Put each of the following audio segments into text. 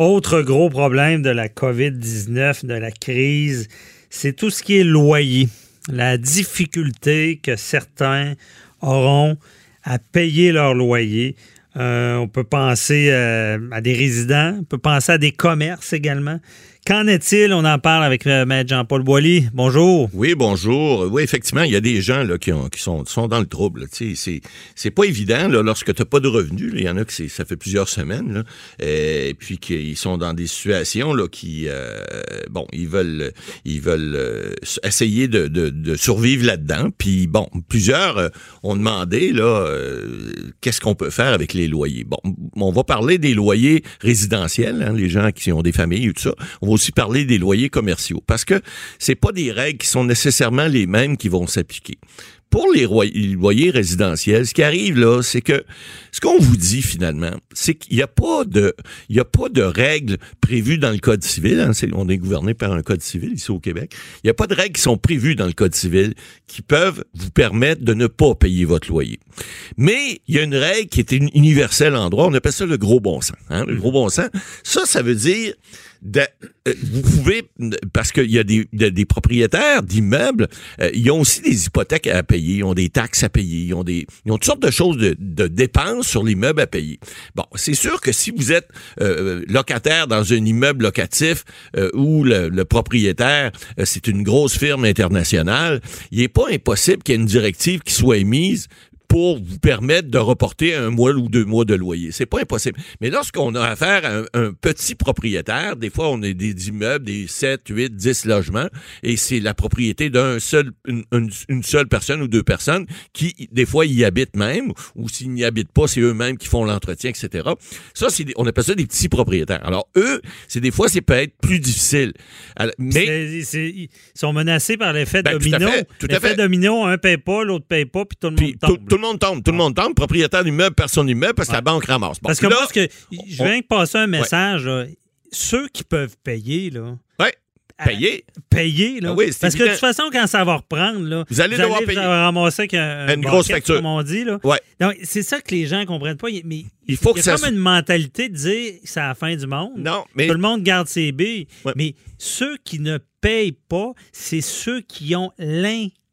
Autre gros problème de la COVID-19, de la crise, c'est tout ce qui est loyer. La difficulté que certains auront à payer leur loyer. Euh, on peut penser euh, à des résidents, on peut penser à des commerces également. Qu'en est-il? On en parle avec le maître Jean-Paul Boilly. Bonjour. Oui, bonjour. Oui, effectivement, il y a des gens qui, ont, qui sont, dans le trouble. C'est, pas évident lorsque tu n'as pas de revenus. Il y en a qui ça fait plusieurs semaines. Et puis qu'ils sont dans des situations qui euh, bon, ils veulent ils veulent euh, essayer de, survivre là-dedans. Puis bon, plusieurs euh, ont demandé qu'est-ce qu'on peut faire avec les loyers? Bon, on va parler des loyers résidentiels, hein, les gens qui ont des familles ou tout ça. Aussi parler des loyers commerciaux parce que c'est pas des règles qui sont nécessairement les mêmes qui vont s'appliquer. Pour les loyers résidentiels, ce qui arrive là, c'est que ce qu'on vous dit finalement, c'est qu'il n'y a pas de, il y a pas de règles prévues dans le code civil. Hein, on est gouverné par un code civil ici au Québec. Il n'y a pas de règles qui sont prévues dans le code civil qui peuvent vous permettre de ne pas payer votre loyer. Mais il y a une règle qui est universelle en droit. On appelle ça le gros bon sens. Hein, le gros bon sens. Ça, ça veut dire euh, vous pouvez, parce qu'il y a des, des propriétaires d'immeubles, euh, ils ont aussi des hypothèques à payer, ils ont des taxes à payer, ils ont des, ils ont toutes sortes de choses de, dépenses sur l'immeuble à payer. Bon, c'est sûr que si vous êtes euh, locataire dans un immeuble locatif où le, le propriétaire, c'est une grosse firme internationale, il n'est pas impossible qu'il y ait une directive qui soit émise pour vous permettre de reporter un mois ou deux mois de loyer. C'est pas impossible. Mais lorsqu'on a affaire à un, petit propriétaire, des fois on a des immeubles, des 7, 8, 10 logements, et c'est la propriété d'un seul, une, seule personne ou deux personnes qui, des fois, y habitent même, ou s'ils n'y habitent pas, c'est eux-mêmes qui font l'entretien, etc. Ça, c'est, on appelle ça des petits propriétaires. Alors, eux, c'est des fois, c'est peut être plus difficile. mais. ils sont menacés par l'effet ben, domino. L'effet domino, un paye pas, l'autre paye pas, puis tout le monde tombe le monde tombe. Tout le monde tombe. Propriétaire d'immeuble, personne d'immeuble, parce que la banque ramasse. parce que moi, que, je viens de passer un message. ceux qui peuvent payer, là. Ouais. Payer. payer, là. Ah oui, Parce que de toute façon, quand ça va reprendre, là, vous allez devoir payer. ramasser une grosse facture. Comme on dit, là. Ouais. Donc, c'est ça que les gens ne comprennent pas. Mais il faut y a comme une mentalité de dire c'est la fin du monde. Non, mais. Tout le monde garde ses billes. Mais ceux qui ne payent pas, c'est ceux qui ont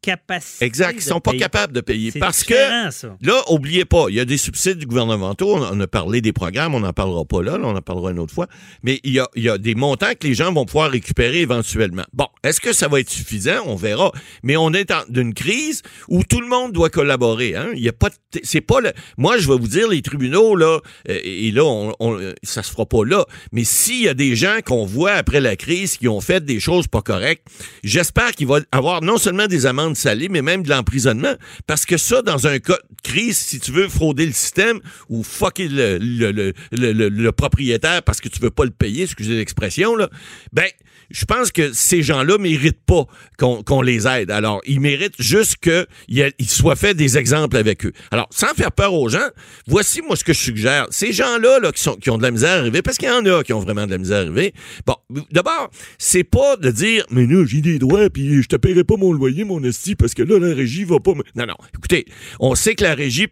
l'incapacité Exact, ils sont pas capables de payer. Parce que, là, oubliez pas, il y a des subsides gouvernementaux, on a parlé des programmes, on n'en parlera pas là, on en parlera une autre fois, mais il y, a, il y a des montants que les gens vont pouvoir récupérer éventuellement. Bon, est-ce que ça va être suffisant? On verra. Mais on est dans une crise où tout le monde doit collaborer. Hein? Il y a pas, c'est pas le, moi, je vais vous dire, les tribunaux, là, euh, et là, on, on, ça se fera pas là, mais s'il y a des gens qu'on voit après la crise qui ont fait des choses pas correctes, j'espère qu'il va avoir non seulement des amendes salé, mais même de l'emprisonnement. Parce que ça, dans un cas de crise, si tu veux frauder le système ou fucker le, propriétaire parce que tu veux pas le payer, excusez l'expression, là, ben, je pense que ces gens-là méritent pas qu'on les aide. Alors, ils méritent juste qu'il soit fait des exemples avec eux. Alors, sans faire peur aux gens, voici moi ce que je suggère. Ces gens-là là, qui, ont de la misère à arriver, parce qu'il y en a qui ont vraiment de la misère à arriver, bon, d'abord, c'est pas de dire, mais là, j'ai des droits, puis je te paierai pas mon loyer, mon esti, parce que là, la régie va pas... Non, non. Écoutez, on sait que la régie,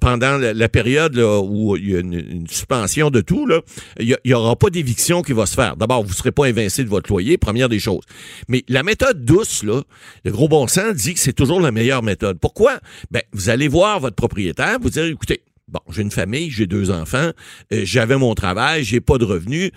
pendant la, période où il y a une, suspension de tout, il y, aura pas d'éviction qui va se faire. D'abord, vous serez pas invincé de votre loyer, première des choses. Mais la méthode douce, le gros bon sens dit que c'est toujours la meilleure méthode. Pourquoi? Ben, vous allez voir votre propriétaire, vous dire, écoutez, Bon, j'ai une famille, j'ai deux enfants, euh, j'avais mon travail, j'ai pas de revenus.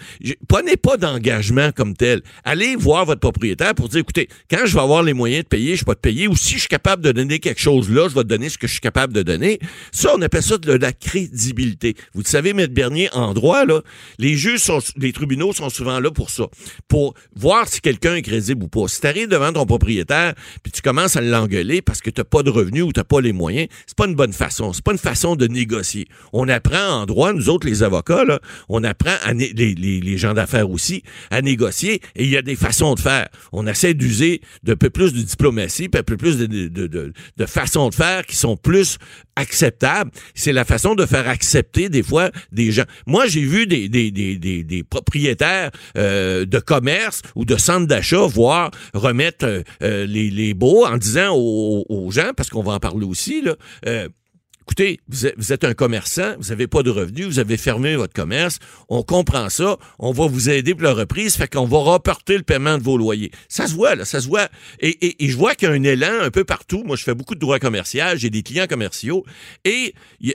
Prenez pas d'engagement comme tel. Allez voir votre propriétaire pour dire, écoutez, quand je vais avoir les moyens de payer, je vais te payer, ou si je suis capable de donner quelque chose là, je vais te donner ce que je suis capable de donner. Ça, on appelle ça de la crédibilité. Vous savez, Maître Bernier, en droit, là, les juges sont, les tribunaux sont souvent là pour ça. Pour voir si quelqu'un est crédible ou pas. Si t'arrives devant ton propriétaire, puis tu commences à l'engueuler parce que t'as pas de revenus ou t'as pas les moyens, c'est pas une bonne façon. C'est pas une façon de négocier on apprend en droit, nous autres, les avocats, on apprend, à les, gens d'affaires aussi, à négocier, et il y a des façons de faire. On essaie d'user de peu plus de diplomatie, peu plus de, façons de faire qui sont plus acceptables. C'est la façon de faire accepter, des fois, des gens. Moi, j'ai vu des, propriétaires euh, de commerce ou de centres d'achat voir remettre euh, euh, les, les baux en disant aux, gens, parce qu'on va en parler aussi, là, écoutez, vous êtes, un commerçant, vous n'avez pas de revenus, vous avez fermé votre commerce, on comprend ça, on va vous aider pour la reprise, fait qu'on va reporter le paiement de vos loyers. Ça se voit, là, ça se voit. Et, je vois qu'il y a un élan un peu partout. Moi, je fais beaucoup de droits commerciaux, j'ai des clients commerciaux, et je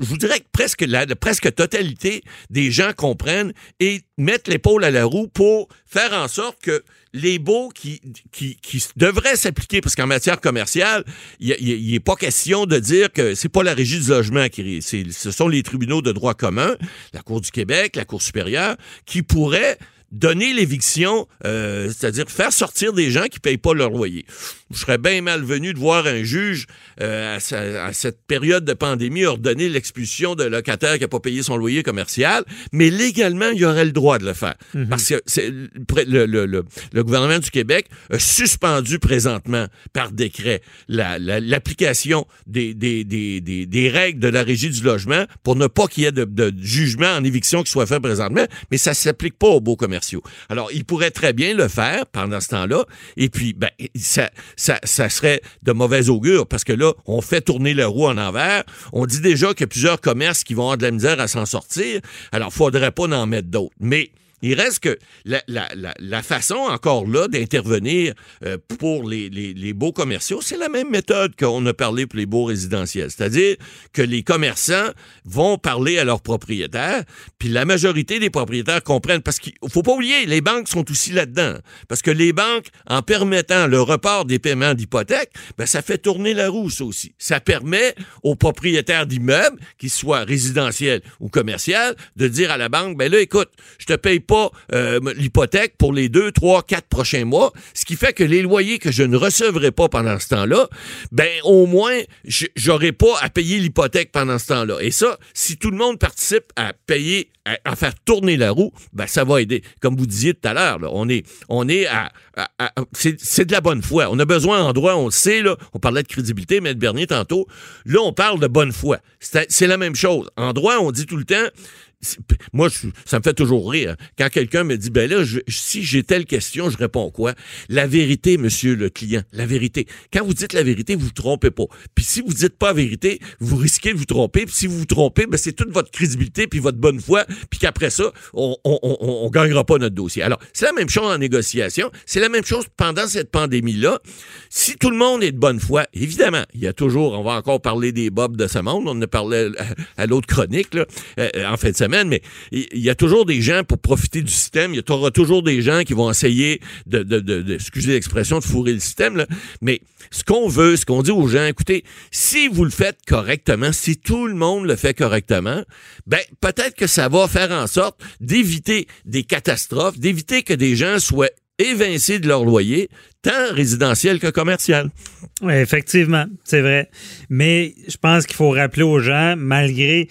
vous dirais que presque la, presque totalité des gens comprennent et mettent l'épaule à la roue pour faire en sorte que les baux qui, qui, devraient s'appliquer, parce qu'en matière commerciale, il n'est pas question de dire que c'est pas la régie du logement qui ce sont les tribunaux de droit commun, la Cour du Québec, la Cour supérieure, qui pourraient donner l'éviction, euh, c'est-à-dire faire sortir des gens qui payent pas leur loyer. Je serais bien malvenu de voir un juge euh, à, cette période de pandémie ordonner l'expulsion d'un locataire qui n'a pas payé son loyer commercial, mais légalement, il aurait le droit de le faire. Mhm. Parce que le, le, le, gouvernement du Québec a suspendu présentement par décret l'application des, des, des, des, règles de la régie du logement pour ne pas qu'il y ait de, de, jugement en éviction qui soit fait présentement, mais ça s'applique pas aux beaux commerciaux. Alors, il pourrait très bien le faire pendant ce temps-là, et puis, ben, ça, ça, serait de mauvais augure parce que là, on fait tourner le roue en envers. On dit déjà qu'il y a plusieurs commerces qui vont avoir de la misère à s'en sortir. Alors, faudrait pas en mettre d'autres. Mais il reste que la, façon encore là d'intervenir euh, pour les, beaux commerciaux, c'est la même méthode qu'on a parlé pour les beaux résidentiels. C'est-à-dire que les commerçants vont parler à leurs propriétaires, puis la majorité des propriétaires comprennent, parce qu'il faut pas oublier, les banques sont aussi là-dedans. Parce que les banques, en permettant le report des paiements d'hypothèque, ben, ça fait tourner la roue, ça aussi. Ça permet aux propriétaires d'immeubles, qu'ils soient résidentiels ou commerciaux, de dire à la banque, ben là, écoute, je te paye pas euh, l'hypothèque pour les deux, trois, quatre prochains mois, ce qui fait que les loyers que je ne recevrai pas pendant ce temps-là, ben au moins j'aurai pas à payer l'hypothèque pendant ce temps-là. Et ça, si tout le monde participe à payer, à, faire tourner la roue, ben ça va aider. Comme vous disiez tout à l'heure, on est, on est à, c'est de la bonne foi. On a besoin en droit, on le sait là. On parlait de crédibilité, M. Bernier tantôt. Là, on parle de bonne foi. C'est la même chose. En droit, on dit tout le temps, moi, ça me fait toujours rire. Quand quelqu'un me dit, ben là, si j'ai telle question, je réponds quoi? La vérité, monsieur le client, la vérité. Quand vous dites la vérité, vous vous trompez pas. Puis si vous dites pas la vérité, vous risquez de vous tromper. Puis si vous vous trompez, ben c'est toute votre crédibilité puis votre bonne foi. Puis qu'après ça, on, on, gagnera pas notre dossier. Alors, c'est la même chose en négociation. C'est la même chose pendant cette pandémie-là. Si tout le monde est de bonne foi, évidemment, il y a toujours, on va encore parler des bobs de ce monde. On en a parlé à, l'autre chronique, là, euh, en fin de semaine mais il y a toujours des gens pour profiter du système. Il y aura toujours des gens qui vont essayer de, excusez l'expression, de fourrer le système. Mais ce qu'on veut, ce qu'on dit aux gens, écoutez, si vous le faites correctement, si tout le monde le fait correctement, ben peut-être que ça va faire en sorte d'éviter des catastrophes, d'éviter que des gens soient évincés de leur loyer, tant résidentiel que commercial. Oui, effectivement, c'est vrai. Mais je pense qu'il faut rappeler aux gens, malgré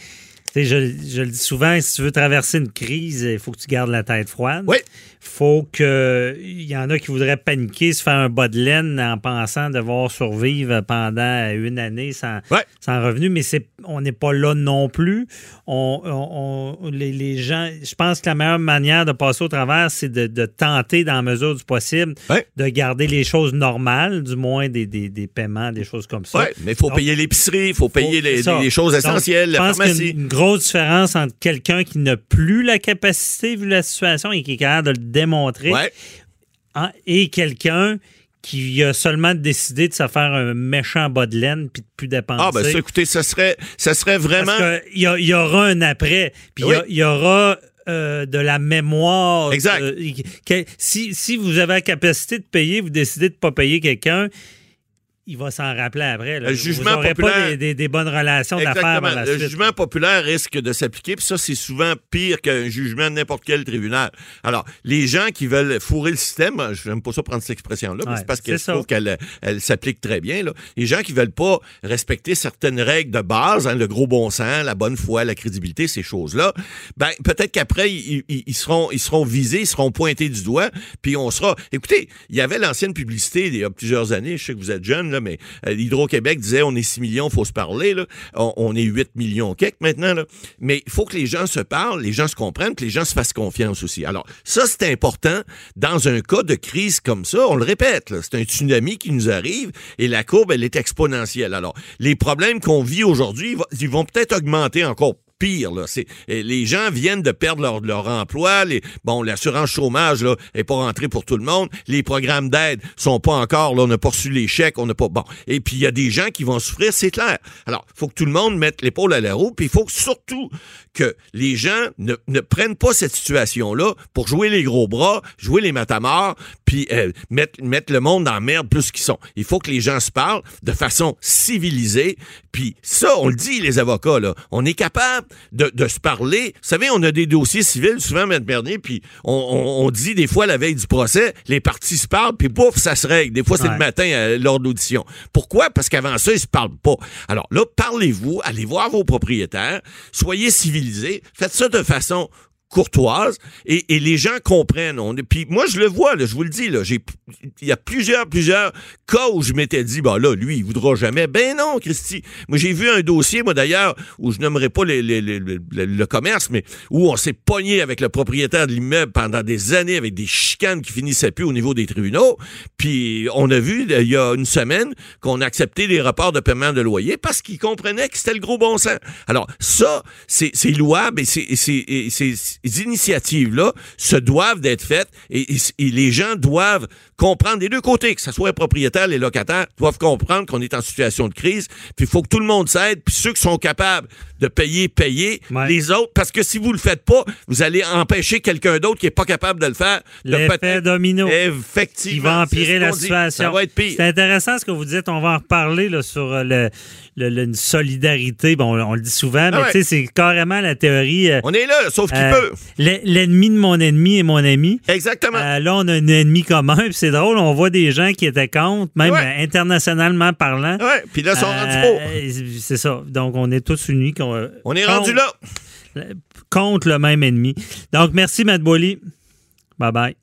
je, je, le dis souvent, si tu veux traverser une crise, il faut que tu gardes la tête froide. Oui faut que il y en a qui voudraient paniquer, se faire un bas de laine en pensant devoir survivre pendant une année sans, sans revenu, mais c'est on n'est pas là non plus. On, les, gens, je pense que la meilleure manière de passer au travers, c'est de, tenter, dans la mesure du possible, de garder les choses normales, du moins des, des, paiements, des choses comme ça. Oui, mais il faut payer l'épicerie, il faut payer les, choses essentielles, je pense qu'il y a une grosse différence entre quelqu'un qui n'a plus la capacité, vu la situation, et qui est capable de le démontrer. Hein, et quelqu'un qui a seulement décidé de se faire un méchant bas de laine puis de plus dépenser. Ah, ben ça, écoutez, ça serait, ça serait vraiment. il y, aura un après. Puis il y, aura. Euh, de la mémoire. Exact. si, si vous avez la capacité de payer, vous décidez de ne pas payer quelqu'un, il va s'en rappeler après. Le jugement populaire. pas des, bonnes relations d'affaires. Le jugement populaire risque de s'appliquer, puis ça, c'est souvent pire qu'un jugement de n'importe quel tribunal. Alors, les gens qui veulent fourrer le système, je n'aime pas ça prendre cette expression-là, mais c'est parce que je trouve qu'elle elle, s'applique très bien. Là. Les gens qui veulent pas respecter certaines règles de base, hein, le gros bon sens, la bonne foi, la crédibilité, ces choses-là, ben peut-être qu'après, ils, ils, seront, ils seront visés, ils seront pointés du doigt, puis on sera... Écoutez, il y avait l'ancienne publicité il y a plusieurs années, je sais que vous êtes jeune, mais euh, Hydro-Québec disait on est 6 millions, faut se parler. On, est 8 millions quelques maintenant. Mais il faut que les gens se parlent, les gens se comprennent, que les gens se fassent confiance aussi. Alors, ça, c'est important dans un cas de crise comme ça. On le répète, c'est un tsunami qui nous arrive et la courbe, elle est exponentielle. Alors, les problèmes qu'on vit aujourd'hui, ils vont peut-être augmenter encore pire. Là. les gens viennent de perdre leur, emploi. Bon, l'assurance chômage là, est pas rentrée pour tout le monde. Les programmes d'aide sont pas encore. Là, on n'a pas reçu les chèques. Pas. Et puis il y a des gens qui vont souffrir, c'est clair. Alors, il faut que tout le monde mette l'épaule à la roue. Puis il faut surtout que les gens ne, ne prennent pas cette situation-là pour jouer les gros bras, jouer les matamors, puis euh, mettre, mettre le monde la merde plus qu'ils sont. Il faut que les gens se parlent de façon civilisée. Puis ça, on le dit, les avocats, là. On est capable de, se parler. Vous savez, on a des dossiers civils, souvent, M. Bernier, puis on, dit des fois, la veille du procès, les parties se parlent, puis pouf, ça se règle. Des fois, c'est le matin euh, lors de l'audition. Pourquoi? Parce qu'avant ça, ils se parlent pas. Alors là, parlez-vous, allez voir vos propriétaires, soyez civilisés, faites ça de façon courtoise et, les gens comprennent. On, puis moi, je le vois, je vous le dis, il y a plusieurs, plusieurs cas où je m'étais dit, bah là, lui, il voudra jamais. Ben non, Christy. Moi, j'ai vu un dossier, moi d'ailleurs, où je n'aimerais pas le commerce, mais où on s'est pogné avec le propriétaire de l'immeuble pendant des années avec des chicanes qui finissaient plus au niveau des tribunaux. Puis on a vu, il y a une semaine, qu'on a accepté les rapports de paiement de loyer parce qu'ils comprenaient que c'était le gros bon sens. Alors, ça, c'est louable et c'est initiatives-là se doivent d'être faites et, les gens doivent comprendre des deux côtés, que ce soit les propriétaires, les locataires, doivent comprendre qu'on est en situation de crise, puis il faut que tout le monde s'aide, puis ceux qui sont capables de payer, payer, les autres, parce que si vous le faites pas, vous allez empêcher quelqu'un d'autre qui est pas capable de le faire. L'effet domino. Effectivement. Qui va empirer la situation. Ça va être pire. C'est intéressant ce que vous dites, on va en reparler là, sur euh, le une solidarité. Bon, on, le dit souvent, mais ah tu sais, c'est carrément la théorie. Euh, on est là, sauf qu'il euh, peut. L'ennemi de mon ennemi est mon ami. Exactement. Euh, là, on a un ennemi commun, puis c'est drôle, on voit des gens qui étaient contre, même internationalement parlant. Oui, puis là, ils sont rendus pour. C'est ça. Donc, on est tous unis. On, est rendu là. Contre le même ennemi. Donc, merci, Matt Bolly. Bye bye.